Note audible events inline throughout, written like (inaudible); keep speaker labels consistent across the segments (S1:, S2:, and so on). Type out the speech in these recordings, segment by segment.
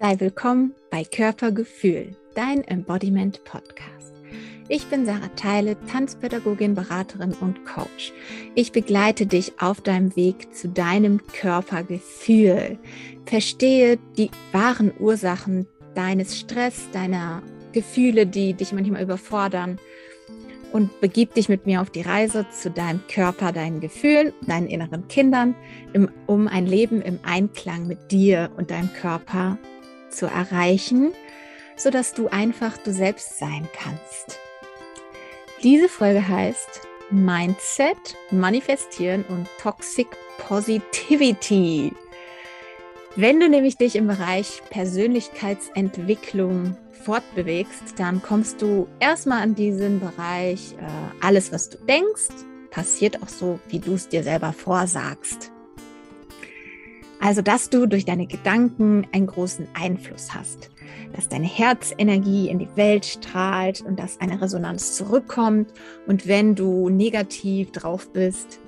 S1: Sei willkommen bei Körpergefühl, dein Embodiment Podcast. Ich bin Sarah Teile, Tanzpädagogin, Beraterin und Coach. Ich begleite dich auf deinem Weg zu deinem Körpergefühl. Verstehe die wahren Ursachen deines Stress, deiner Gefühle, die dich manchmal überfordern und begib dich mit mir auf die Reise zu deinem Körper, deinen Gefühlen, deinen inneren Kindern, um ein Leben im Einklang mit dir und deinem Körper zu erreichen, sodass du einfach du selbst sein kannst. Diese Folge heißt Mindset, Manifestieren und Toxic Positivity. Wenn du nämlich dich im Bereich Persönlichkeitsentwicklung fortbewegst, dann kommst du erstmal an diesen Bereich, äh, alles, was du denkst, passiert auch so, wie du es dir selber vorsagst. Also, dass du durch deine Gedanken einen großen Einfluss hast, dass deine Herzenergie in die Welt strahlt und dass eine Resonanz zurückkommt. Und wenn du negativ drauf bist,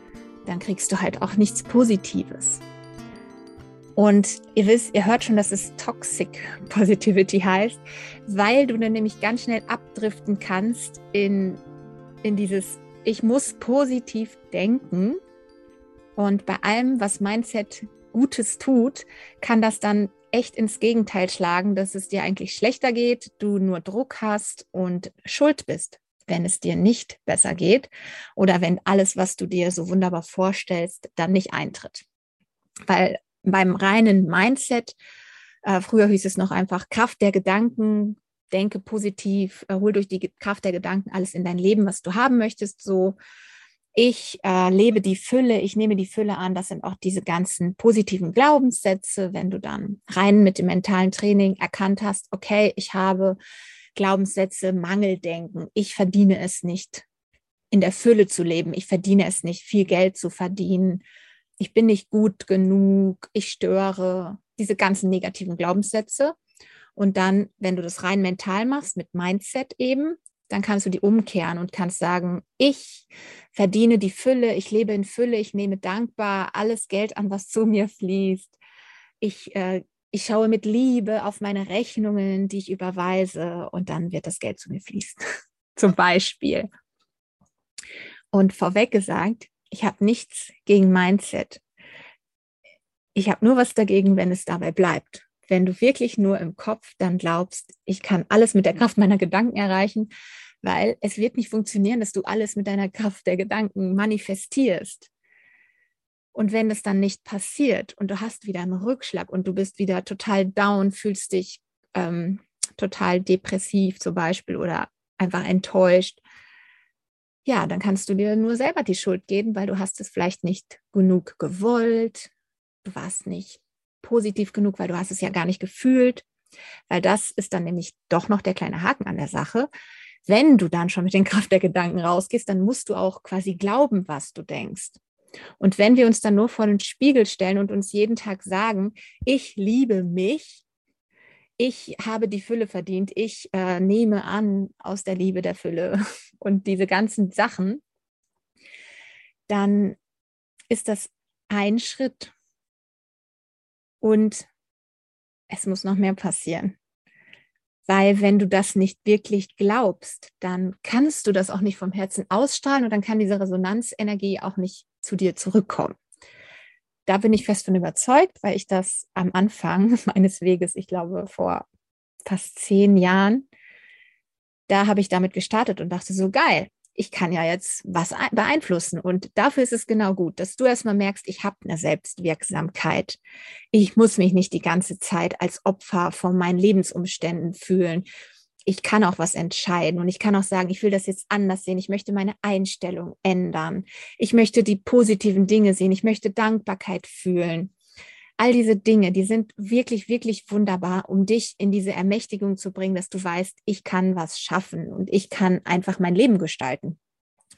S1: dann kriegst du halt auch nichts Positives. Und ihr wisst, ihr hört schon, dass es Toxic Positivity heißt, weil du dann nämlich ganz schnell abdriften kannst in, in dieses Ich muss positiv denken. Und bei allem, was Mindset Gutes tut, kann das dann echt ins Gegenteil schlagen, dass es dir eigentlich schlechter geht, du nur Druck hast und schuld bist, wenn es dir nicht besser geht oder wenn alles, was du dir so wunderbar vorstellst, dann nicht eintritt. Weil beim reinen Mindset, äh, früher hieß es noch einfach Kraft der Gedanken, denke positiv, äh, hol durch die Kraft der Gedanken alles in dein Leben, was du haben möchtest, so ich äh, lebe die Fülle, ich nehme die Fülle an. Das sind auch diese ganzen positiven Glaubenssätze, wenn du dann rein mit dem mentalen Training erkannt hast, okay, ich habe Glaubenssätze, Mangeldenken, ich verdiene es nicht, in der Fülle zu leben, ich verdiene es nicht, viel Geld zu verdienen, ich bin nicht gut genug, ich störe, diese ganzen negativen Glaubenssätze. Und dann, wenn du das rein mental machst, mit Mindset eben, dann kannst du die umkehren und kannst sagen, ich verdiene die Fülle, ich lebe in Fülle, ich nehme dankbar alles Geld an, was zu mir fließt. Ich, äh, ich schaue mit Liebe auf meine Rechnungen, die ich überweise und dann wird das Geld zu mir fließen. (laughs) Zum Beispiel. Und vorweg gesagt, ich habe nichts gegen Mindset. Ich habe nur was dagegen, wenn es dabei bleibt wenn du wirklich nur im Kopf dann glaubst, ich kann alles mit der Kraft meiner Gedanken erreichen, weil es wird nicht funktionieren, dass du alles mit deiner Kraft der Gedanken manifestierst. Und wenn das dann nicht passiert und du hast wieder einen Rückschlag und du bist wieder total down, fühlst dich ähm, total depressiv zum Beispiel oder einfach enttäuscht, ja, dann kannst du dir nur selber die Schuld geben, weil du hast es vielleicht nicht genug gewollt, du warst nicht positiv genug, weil du hast es ja gar nicht gefühlt. Weil das ist dann nämlich doch noch der kleine Haken an der Sache. Wenn du dann schon mit den (laughs) Kraft der Gedanken rausgehst, dann musst du auch quasi glauben, was du denkst. Und wenn wir uns dann nur vor den Spiegel stellen und uns jeden Tag sagen, ich liebe mich, ich habe die Fülle verdient, ich äh, nehme an aus der Liebe der Fülle (laughs) und diese ganzen Sachen, dann ist das ein Schritt und es muss noch mehr passieren. Weil wenn du das nicht wirklich glaubst, dann kannst du das auch nicht vom Herzen ausstrahlen und dann kann diese Resonanzenergie auch nicht zu dir zurückkommen. Da bin ich fest von überzeugt, weil ich das am Anfang (laughs) meines Weges, ich glaube vor fast zehn Jahren, da habe ich damit gestartet und dachte so geil, ich kann ja jetzt was beeinflussen. Und dafür ist es genau gut, dass du erstmal merkst, ich habe eine Selbstwirksamkeit. Ich muss mich nicht die ganze Zeit als Opfer von meinen Lebensumständen fühlen. Ich kann auch was entscheiden und ich kann auch sagen, ich will das jetzt anders sehen. Ich möchte meine Einstellung ändern. Ich möchte die positiven Dinge sehen. Ich möchte Dankbarkeit fühlen. All diese Dinge, die sind wirklich, wirklich wunderbar, um dich in diese Ermächtigung zu bringen, dass du weißt, ich kann was schaffen und ich kann einfach mein Leben gestalten.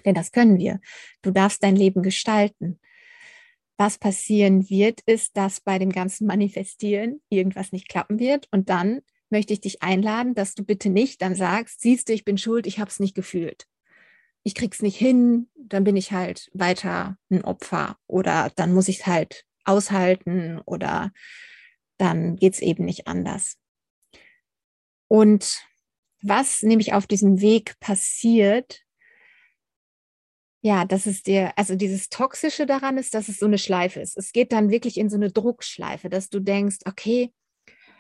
S1: Denn das können wir. Du darfst dein Leben gestalten. Was passieren wird, ist, dass bei dem ganzen Manifestieren irgendwas nicht klappen wird. Und dann möchte ich dich einladen, dass du bitte nicht dann sagst, siehst du, ich bin schuld, ich habe es nicht gefühlt. Ich krieg's nicht hin, dann bin ich halt weiter ein Opfer oder dann muss ich halt aushalten oder dann geht es eben nicht anders. Und was nämlich auf diesem Weg passiert, ja, dass es dir, also dieses Toxische daran ist, dass es so eine Schleife ist. Es geht dann wirklich in so eine Druckschleife, dass du denkst, okay,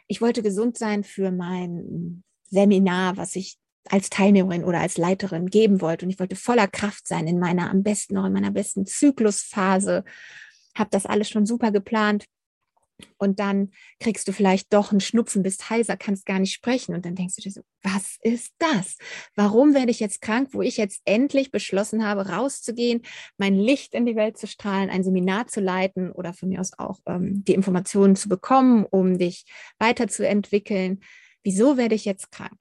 S1: ich wollte gesund sein für mein Seminar, was ich als Teilnehmerin oder als Leiterin geben wollte. Und ich wollte voller Kraft sein in meiner, am besten noch in meiner besten Zyklusphase. Habe das alles schon super geplant. Und dann kriegst du vielleicht doch einen Schnupfen, bist heiser, kannst gar nicht sprechen. Und dann denkst du dir so, was ist das? Warum werde ich jetzt krank, wo ich jetzt endlich beschlossen habe, rauszugehen, mein Licht in die Welt zu strahlen, ein Seminar zu leiten oder von mir aus auch ähm, die Informationen zu bekommen, um dich weiterzuentwickeln. Wieso werde ich jetzt krank?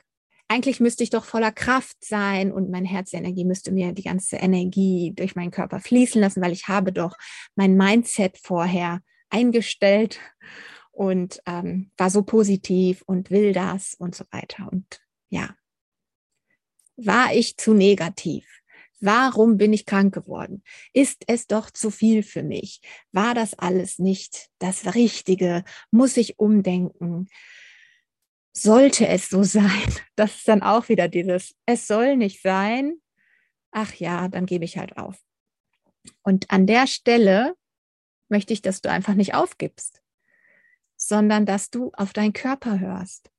S1: Eigentlich müsste ich doch voller Kraft sein und meine Herzenergie müsste mir die ganze Energie durch meinen Körper fließen lassen, weil ich habe doch mein Mindset vorher eingestellt und ähm, war so positiv und will das und so weiter. Und ja, war ich zu negativ? Warum bin ich krank geworden? Ist es doch zu viel für mich? War das alles nicht das Richtige? Muss ich umdenken? Sollte es so sein? (laughs) Das ist dann auch wieder dieses, es soll nicht sein. Ach ja, dann gebe ich halt auf. Und an der Stelle möchte ich, dass du einfach nicht aufgibst, sondern dass du auf deinen Körper hörst.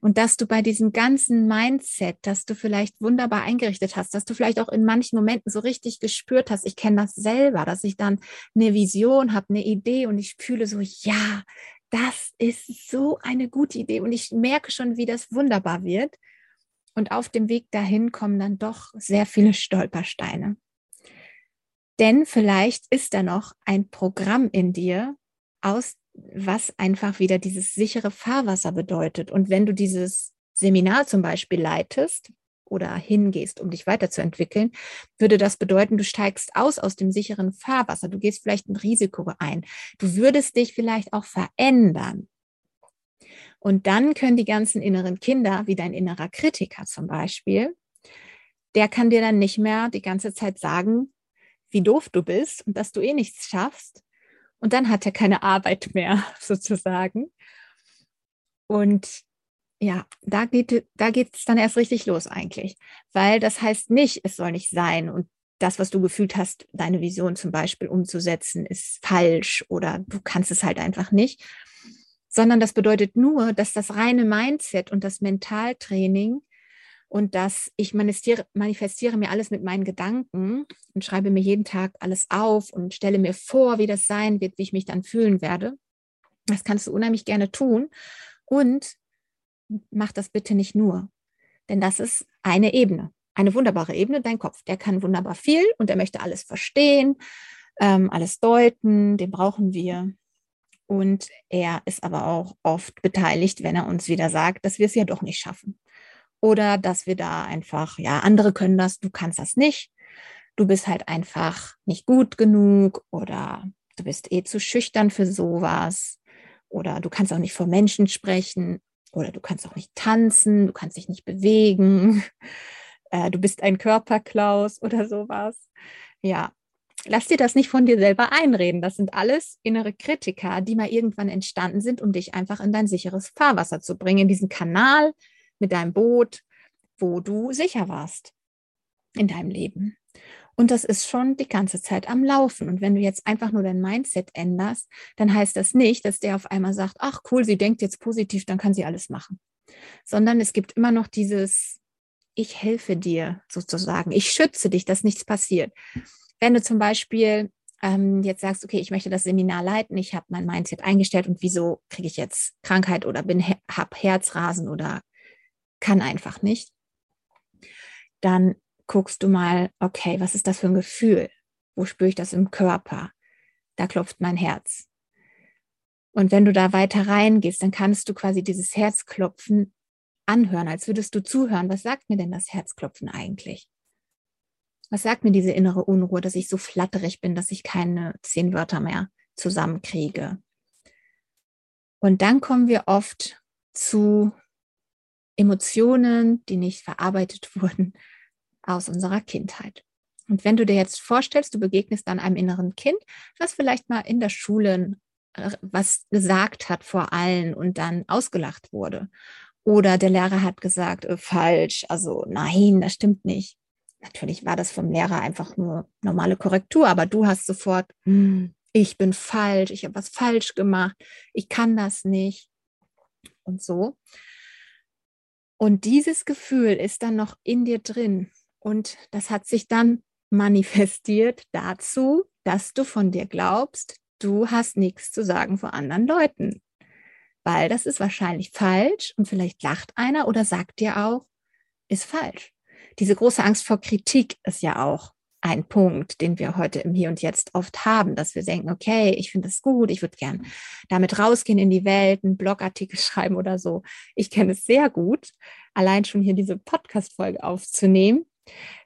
S1: Und dass du bei diesem ganzen Mindset, das du vielleicht wunderbar eingerichtet hast, dass du vielleicht auch in manchen Momenten so richtig gespürt hast, ich kenne das selber, dass ich dann eine Vision habe, eine Idee und ich fühle so, ja, das ist so eine gute Idee und ich merke schon, wie das wunderbar wird. Und auf dem Weg dahin kommen dann doch sehr viele Stolpersteine. Denn vielleicht ist da noch ein Programm in dir, aus was einfach wieder dieses sichere Fahrwasser bedeutet. Und wenn du dieses Seminar zum Beispiel leitest oder hingehst, um dich weiterzuentwickeln, würde das bedeuten, du steigst aus aus dem sicheren Fahrwasser. Du gehst vielleicht ein Risiko ein. Du würdest dich vielleicht auch verändern. Und dann können die ganzen inneren Kinder, wie dein innerer Kritiker zum Beispiel, der kann dir dann nicht mehr die ganze Zeit sagen, wie doof du bist und dass du eh nichts schaffst. Und dann hat er keine Arbeit mehr, (laughs) sozusagen. Und ja, da geht da es dann erst richtig los eigentlich, weil das heißt nicht, es soll nicht sein und das, was du gefühlt hast, deine Vision zum Beispiel umzusetzen, ist falsch oder du kannst es halt einfach nicht, sondern das bedeutet nur, dass das reine Mindset und das Mentaltraining und dass ich manifestiere, manifestiere mir alles mit meinen Gedanken und schreibe mir jeden Tag alles auf und stelle mir vor, wie das sein wird, wie ich mich dann fühlen werde. Das kannst du unheimlich gerne tun. Und mach das bitte nicht nur, denn das ist eine Ebene, eine wunderbare Ebene, dein Kopf. Der kann wunderbar viel und er möchte alles verstehen, ähm, alles deuten, den brauchen wir. Und er ist aber auch oft beteiligt, wenn er uns wieder sagt, dass wir es ja doch nicht schaffen oder dass wir da einfach, ja, andere können das, du kannst das nicht. Du bist halt einfach nicht gut genug oder du bist eh zu schüchtern für sowas oder du kannst auch nicht vor Menschen sprechen oder du kannst auch nicht tanzen, du kannst dich nicht bewegen, (laughs) äh, du bist ein Körperklaus (laughs) oder sowas. Ja, lass dir das nicht von dir selber einreden. Das sind alles innere Kritiker, die mal irgendwann entstanden sind, um dich einfach in dein sicheres Fahrwasser zu bringen, in diesen Kanal, mit deinem Boot, wo du sicher warst in deinem Leben. Und das ist schon die ganze Zeit am Laufen. Und wenn du jetzt einfach nur dein Mindset änderst, dann heißt das nicht, dass der auf einmal sagt, ach cool, sie denkt jetzt positiv, dann kann sie alles machen. Sondern es gibt immer noch dieses, ich helfe dir sozusagen, ich schütze dich, dass nichts passiert. Wenn du zum Beispiel ähm, jetzt sagst, okay, ich möchte das Seminar leiten, ich habe mein Mindset eingestellt und wieso kriege ich jetzt Krankheit oder bin habe Herzrasen oder kann einfach nicht, dann guckst du mal, okay, was ist das für ein Gefühl? Wo spüre ich das im Körper? Da klopft mein Herz. Und wenn du da weiter reingehst, dann kannst du quasi dieses Herzklopfen anhören, als würdest du zuhören. Was sagt mir denn das Herzklopfen eigentlich? Was sagt mir diese innere Unruhe, dass ich so flatterig bin, dass ich keine zehn Wörter mehr zusammenkriege? Und dann kommen wir oft zu Emotionen, die nicht verarbeitet (laughs) wurden aus unserer Kindheit. Und wenn du dir jetzt vorstellst, du begegnest dann einem inneren Kind, was vielleicht mal in der Schule äh, was gesagt hat vor allen und dann ausgelacht wurde. Oder der Lehrer hat gesagt, äh, falsch, also nein, das stimmt nicht. Natürlich war das vom Lehrer einfach nur normale Korrektur, aber du hast sofort, hm, ich bin falsch, ich habe was falsch gemacht, ich kann das nicht und so. Und dieses Gefühl ist dann noch in dir drin und das hat sich dann manifestiert dazu, dass du von dir glaubst, du hast nichts zu sagen vor anderen Leuten. Weil das ist wahrscheinlich falsch und vielleicht lacht einer oder sagt dir auch, ist falsch. Diese große Angst vor Kritik ist ja auch ein Punkt, den wir heute im Hier und Jetzt oft haben, dass wir denken, okay, ich finde es gut, ich würde gern damit rausgehen in die Welt, einen Blogartikel (laughs) schreiben oder so. Ich kenne es sehr gut, allein schon hier diese Podcast-Folge aufzunehmen.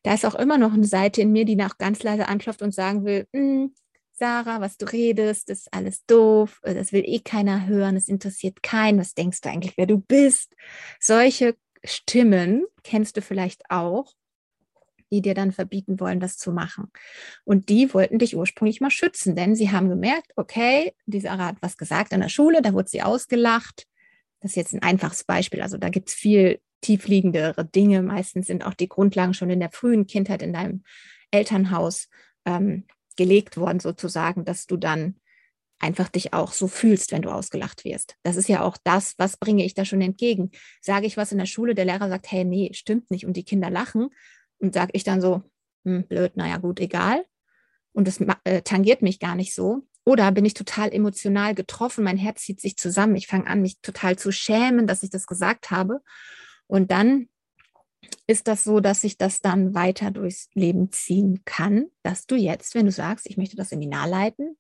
S1: Da ist auch immer noch eine Seite in mir, die nach ganz leise anklopft und sagen will, hm, Sarah, was du redest, ist alles doof, das will eh keiner hören, es interessiert keinen, was denkst du eigentlich, wer du bist? Solche Stimmen kennst du vielleicht auch die dir dann verbieten wollen, das zu machen. Und die wollten dich ursprünglich mal schützen, denn sie haben gemerkt, okay, dieser hat was gesagt in der Schule, da wurde sie ausgelacht. Das ist jetzt ein einfaches Beispiel. Also da gibt es viel tiefliegendere Dinge. Meistens sind auch die Grundlagen schon in der frühen Kindheit in deinem Elternhaus ähm, gelegt worden, sozusagen, dass du dann einfach dich auch so fühlst, wenn du ausgelacht wirst. Das ist ja auch das, was bringe ich da schon entgegen. Sage ich was in der Schule, der Lehrer sagt, hey, nee, stimmt nicht und die Kinder lachen, und sage ich dann so, hm, blöd, naja gut, egal. Und das äh, tangiert mich gar nicht so. Oder bin ich total emotional getroffen, mein Herz zieht sich zusammen, ich fange an, mich total zu schämen, dass ich das gesagt habe. Und dann ist das so, dass ich das dann weiter durchs Leben ziehen kann, dass du jetzt, wenn du sagst, ich möchte das Seminar leiten,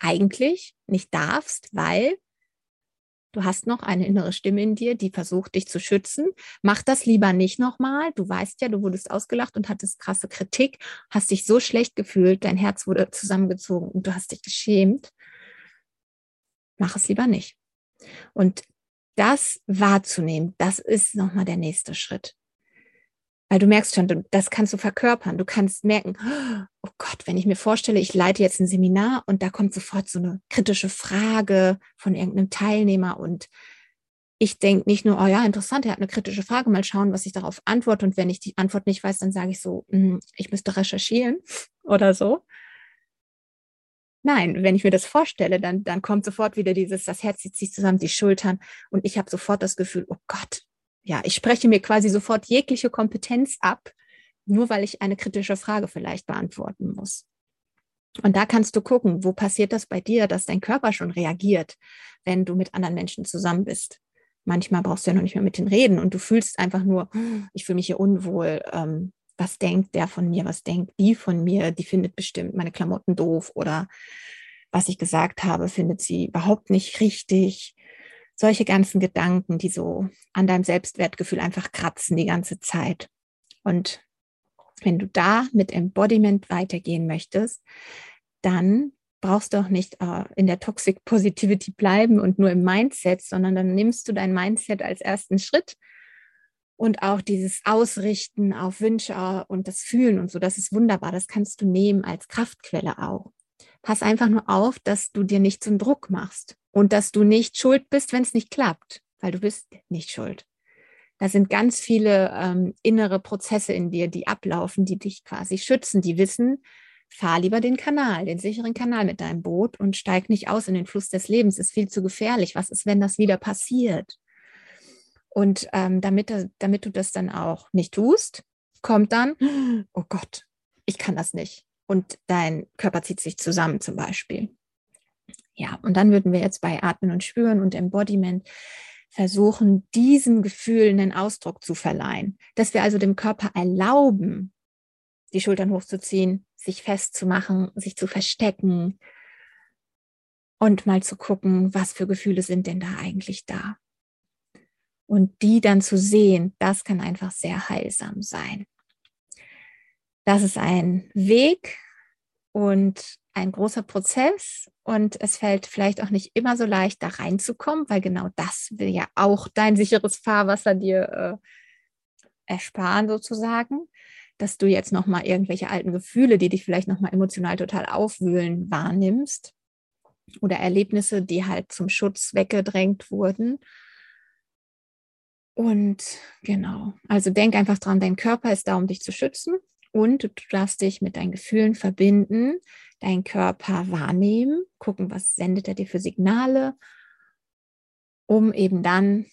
S1: eigentlich nicht darfst, weil Du hast noch eine innere Stimme in dir, die versucht, dich zu schützen. Mach das lieber nicht nochmal. Du weißt ja, du wurdest ausgelacht und hattest krasse Kritik, hast dich so schlecht gefühlt, dein Herz wurde zusammengezogen und du hast dich geschämt. Mach es lieber nicht. Und das wahrzunehmen, das ist nochmal der nächste Schritt. Weil du merkst schon, das kannst du verkörpern. Du kannst merken, oh Gott, wenn ich mir vorstelle, ich leite jetzt ein Seminar und da kommt sofort so eine kritische Frage von irgendeinem Teilnehmer und ich denke nicht nur, oh ja, interessant, er hat eine kritische Frage, mal schauen, was ich darauf antworte. Und wenn ich die Antwort nicht weiß, dann sage ich so, hm, ich müsste recherchieren (laughs) oder so. Nein, wenn ich mir das vorstelle, dann, dann kommt sofort wieder dieses, das Herz zieht sich zusammen, die Schultern und ich habe sofort das Gefühl, oh Gott, ja, ich spreche mir quasi sofort jegliche Kompetenz ab, nur weil ich eine kritische Frage vielleicht beantworten muss. Und da kannst du gucken, wo passiert das bei dir, dass dein Körper schon reagiert, wenn du mit anderen Menschen zusammen bist. Manchmal brauchst du ja noch nicht mehr mit denen reden und du fühlst einfach nur, ich fühle mich hier unwohl. Ähm, was denkt der von mir? Was denkt die von mir? Die findet bestimmt meine Klamotten doof oder was ich gesagt habe, findet sie überhaupt nicht richtig solche ganzen Gedanken, die so an deinem Selbstwertgefühl einfach kratzen die ganze Zeit. Und wenn du da mit Embodiment weitergehen möchtest, dann brauchst du auch nicht äh, in der Toxic Positivity bleiben und nur im Mindset, sondern dann nimmst du dein Mindset als ersten Schritt und auch dieses Ausrichten auf Wünsche und das Fühlen und so, das ist wunderbar. Das kannst du nehmen als Kraftquelle auch. Pass einfach nur auf, dass du dir nicht zum Druck machst und dass du nicht schuld bist, wenn es nicht klappt, weil du bist nicht schuld. Da sind ganz viele ähm, innere Prozesse in dir, die ablaufen, die dich quasi schützen, die wissen, fahr lieber den Kanal, den sicheren Kanal mit deinem Boot und steig nicht aus in den Fluss des Lebens. Ist viel zu gefährlich. Was ist, wenn das wieder passiert? Und ähm, damit, damit du das dann auch nicht tust, kommt dann, (gasps) oh Gott, ich kann das nicht. Und dein Körper zieht sich zusammen zum Beispiel. Ja, und dann würden wir jetzt bei Atmen und Spüren und Embodiment versuchen, diesem Gefühl einen Ausdruck zu verleihen. Dass wir also dem Körper erlauben, die Schultern hochzuziehen, sich festzumachen, sich zu verstecken und mal zu gucken, was für Gefühle sind denn da eigentlich da. Und die dann zu sehen, das kann einfach sehr heilsam sein. Das ist ein Weg und ein großer Prozess und es fällt vielleicht auch nicht immer so leicht, da reinzukommen, weil genau das will ja auch dein sicheres Fahrwasser dir äh, ersparen sozusagen, dass du jetzt nochmal irgendwelche alten Gefühle, die dich vielleicht nochmal emotional total aufwühlen, wahrnimmst oder Erlebnisse, die halt zum Schutz weggedrängt wurden Und genau, also denk einfach dran, dein Körper ist da, um dich zu schützen. Und du darfst dich mit deinen Gefühlen verbinden, deinen Körper wahrnehmen, gucken, was sendet er dir für Signale, um eben dann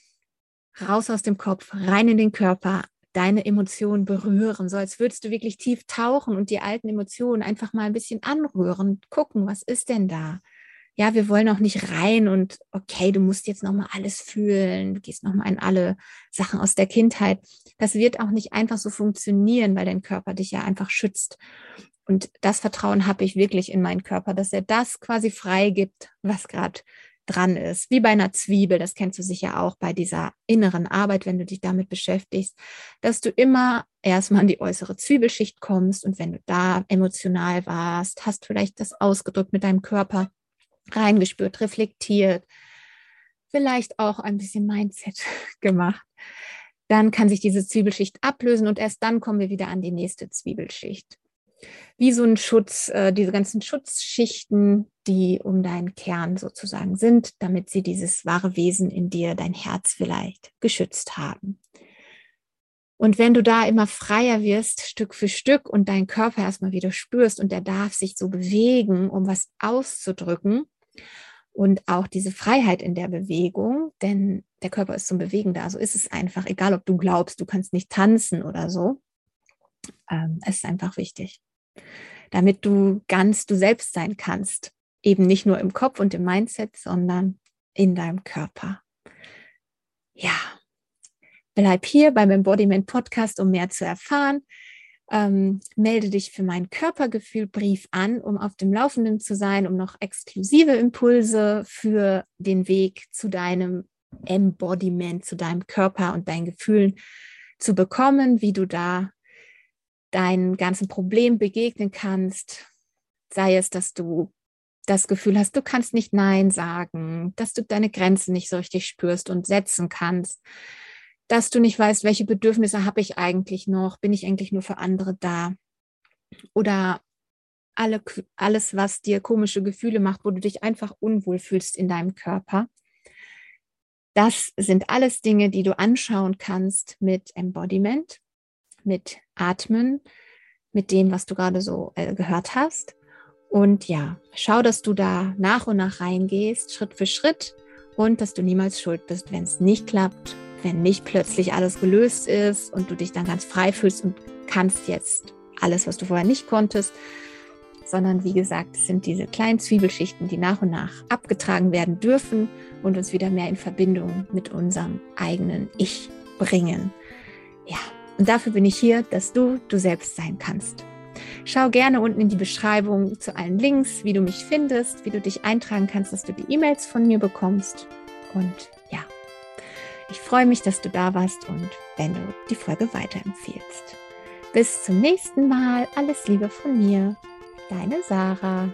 S1: raus aus dem Kopf, rein in den Körper, deine Emotionen berühren, so als würdest du wirklich tief tauchen und die alten Emotionen einfach mal ein bisschen anrühren, gucken, was ist denn da? Ja, wir wollen auch nicht rein und okay, du musst jetzt nochmal alles fühlen, du gehst nochmal in alle Sachen aus der Kindheit. Das wird auch nicht einfach so funktionieren, weil dein Körper dich ja einfach schützt. Und das Vertrauen habe ich wirklich in meinen Körper, dass er das quasi freigibt, was gerade dran ist. Wie bei einer Zwiebel, das kennst du sicher auch bei dieser inneren Arbeit, wenn du dich damit beschäftigst, dass du immer erstmal an die äußere Zwiebelschicht kommst und wenn du da emotional warst, hast vielleicht das ausgedrückt mit deinem Körper reingespürt, reflektiert, vielleicht auch ein bisschen Mindset (laughs) gemacht. Dann kann sich diese Zwiebelschicht ablösen und erst dann kommen wir wieder an die nächste Zwiebelschicht wie so ein Schutz, äh, diese ganzen Schutzschichten, die um deinen Kern sozusagen sind, damit sie dieses wahre Wesen in dir, dein Herz vielleicht, geschützt haben. Und wenn du da immer freier wirst, Stück für Stück, und deinen Körper erstmal wieder spürst und der darf sich so bewegen, um was auszudrücken, und auch diese Freiheit in der Bewegung, denn der Körper ist zum Bewegen da, so ist es einfach, egal ob du glaubst, du kannst nicht tanzen oder so. Ähm, ist einfach wichtig damit du ganz du selbst sein kannst. Eben nicht nur im Kopf und im Mindset, sondern in deinem Körper. Ja, bleib hier beim Embodiment Podcast, um mehr zu erfahren. Ähm, melde dich für meinen Körpergefühlbrief an, um auf dem Laufenden zu sein, um noch exklusive Impulse für den Weg zu deinem Embodiment, zu deinem Körper und deinen Gefühlen zu bekommen, wie du da deinen ganzen Problemen begegnen kannst. Sei es, dass du das Gefühl hast, du kannst nicht Nein sagen, dass du deine Grenzen nicht so richtig spürst und setzen kannst, dass du nicht weißt, welche Bedürfnisse habe ich eigentlich noch, bin ich eigentlich nur für andere da oder alle, alles, was dir komische Gefühle macht, wo du dich einfach unwohl fühlst in deinem Körper. Das sind alles Dinge, die du anschauen kannst mit Embodiment mit Atmen, mit dem, was du gerade so äh, gehört hast. Und ja, schau, dass du da nach und nach reingehst, Schritt für Schritt und dass du niemals schuld bist, wenn es nicht klappt, wenn nicht plötzlich alles gelöst ist und du dich dann ganz frei fühlst und kannst jetzt alles, was du vorher nicht konntest, sondern wie gesagt, es sind diese kleinen Zwiebelschichten, die nach und nach abgetragen werden dürfen und uns wieder mehr in Verbindung mit unserem eigenen Ich bringen. Ja, und dafür bin ich hier, dass du du selbst sein kannst. Schau gerne unten in die Beschreibung zu allen Links, wie du mich findest, wie du dich eintragen kannst, dass du die E-Mails von mir bekommst. Und ich freue mich, dass du da warst und wenn du die Folge weiterempfehlst. Bis zum nächsten Mal. Alles Liebe von mir. Deine Sarah.